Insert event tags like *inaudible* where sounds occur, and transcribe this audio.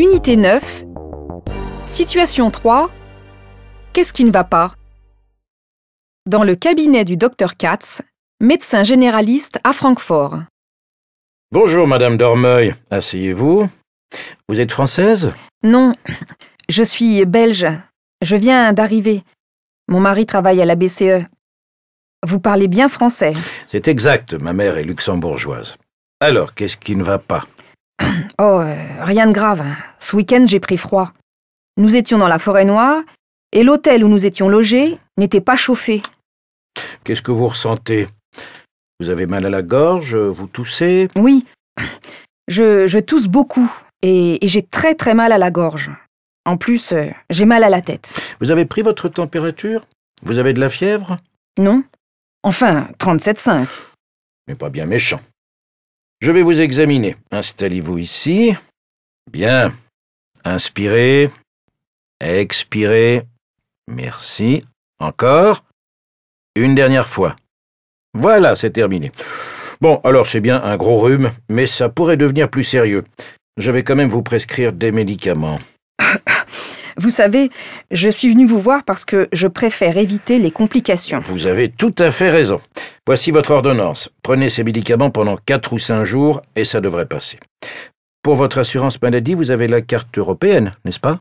Unité 9. Situation 3. Qu'est-ce qui ne va pas? Dans le cabinet du docteur Katz, médecin généraliste à Francfort. Bonjour, Madame Dormeuil. Asseyez-vous. Vous êtes française? Non, je suis belge. Je viens d'arriver. Mon mari travaille à la BCE. Vous parlez bien français. C'est exact, ma mère est luxembourgeoise. Alors, qu'est-ce qui ne va pas? Oh, euh, rien de grave. Ce week-end, j'ai pris froid. Nous étions dans la forêt noire et l'hôtel où nous étions logés n'était pas chauffé. Qu'est-ce que vous ressentez? Vous avez mal à la gorge Vous toussez? Oui, je, je tousse beaucoup et, et j'ai très très mal à la gorge. En plus, euh, j'ai mal à la tête. Vous avez pris votre température? Vous avez de la fièvre? Non Enfin, 37,5. Mais pas bien méchant. Je vais vous examiner. Installez-vous ici. Bien. Inspirez. Expirez. Merci. Encore. Une dernière fois. Voilà, c'est terminé. Bon, alors c'est bien un gros rhume, mais ça pourrait devenir plus sérieux. Je vais quand même vous prescrire des médicaments. *coughs* Vous savez, je suis venue vous voir parce que je préfère éviter les complications. Vous avez tout à fait raison. Voici votre ordonnance. Prenez ces médicaments pendant 4 ou 5 jours et ça devrait passer. Pour votre assurance maladie, vous avez la carte européenne, n'est-ce pas?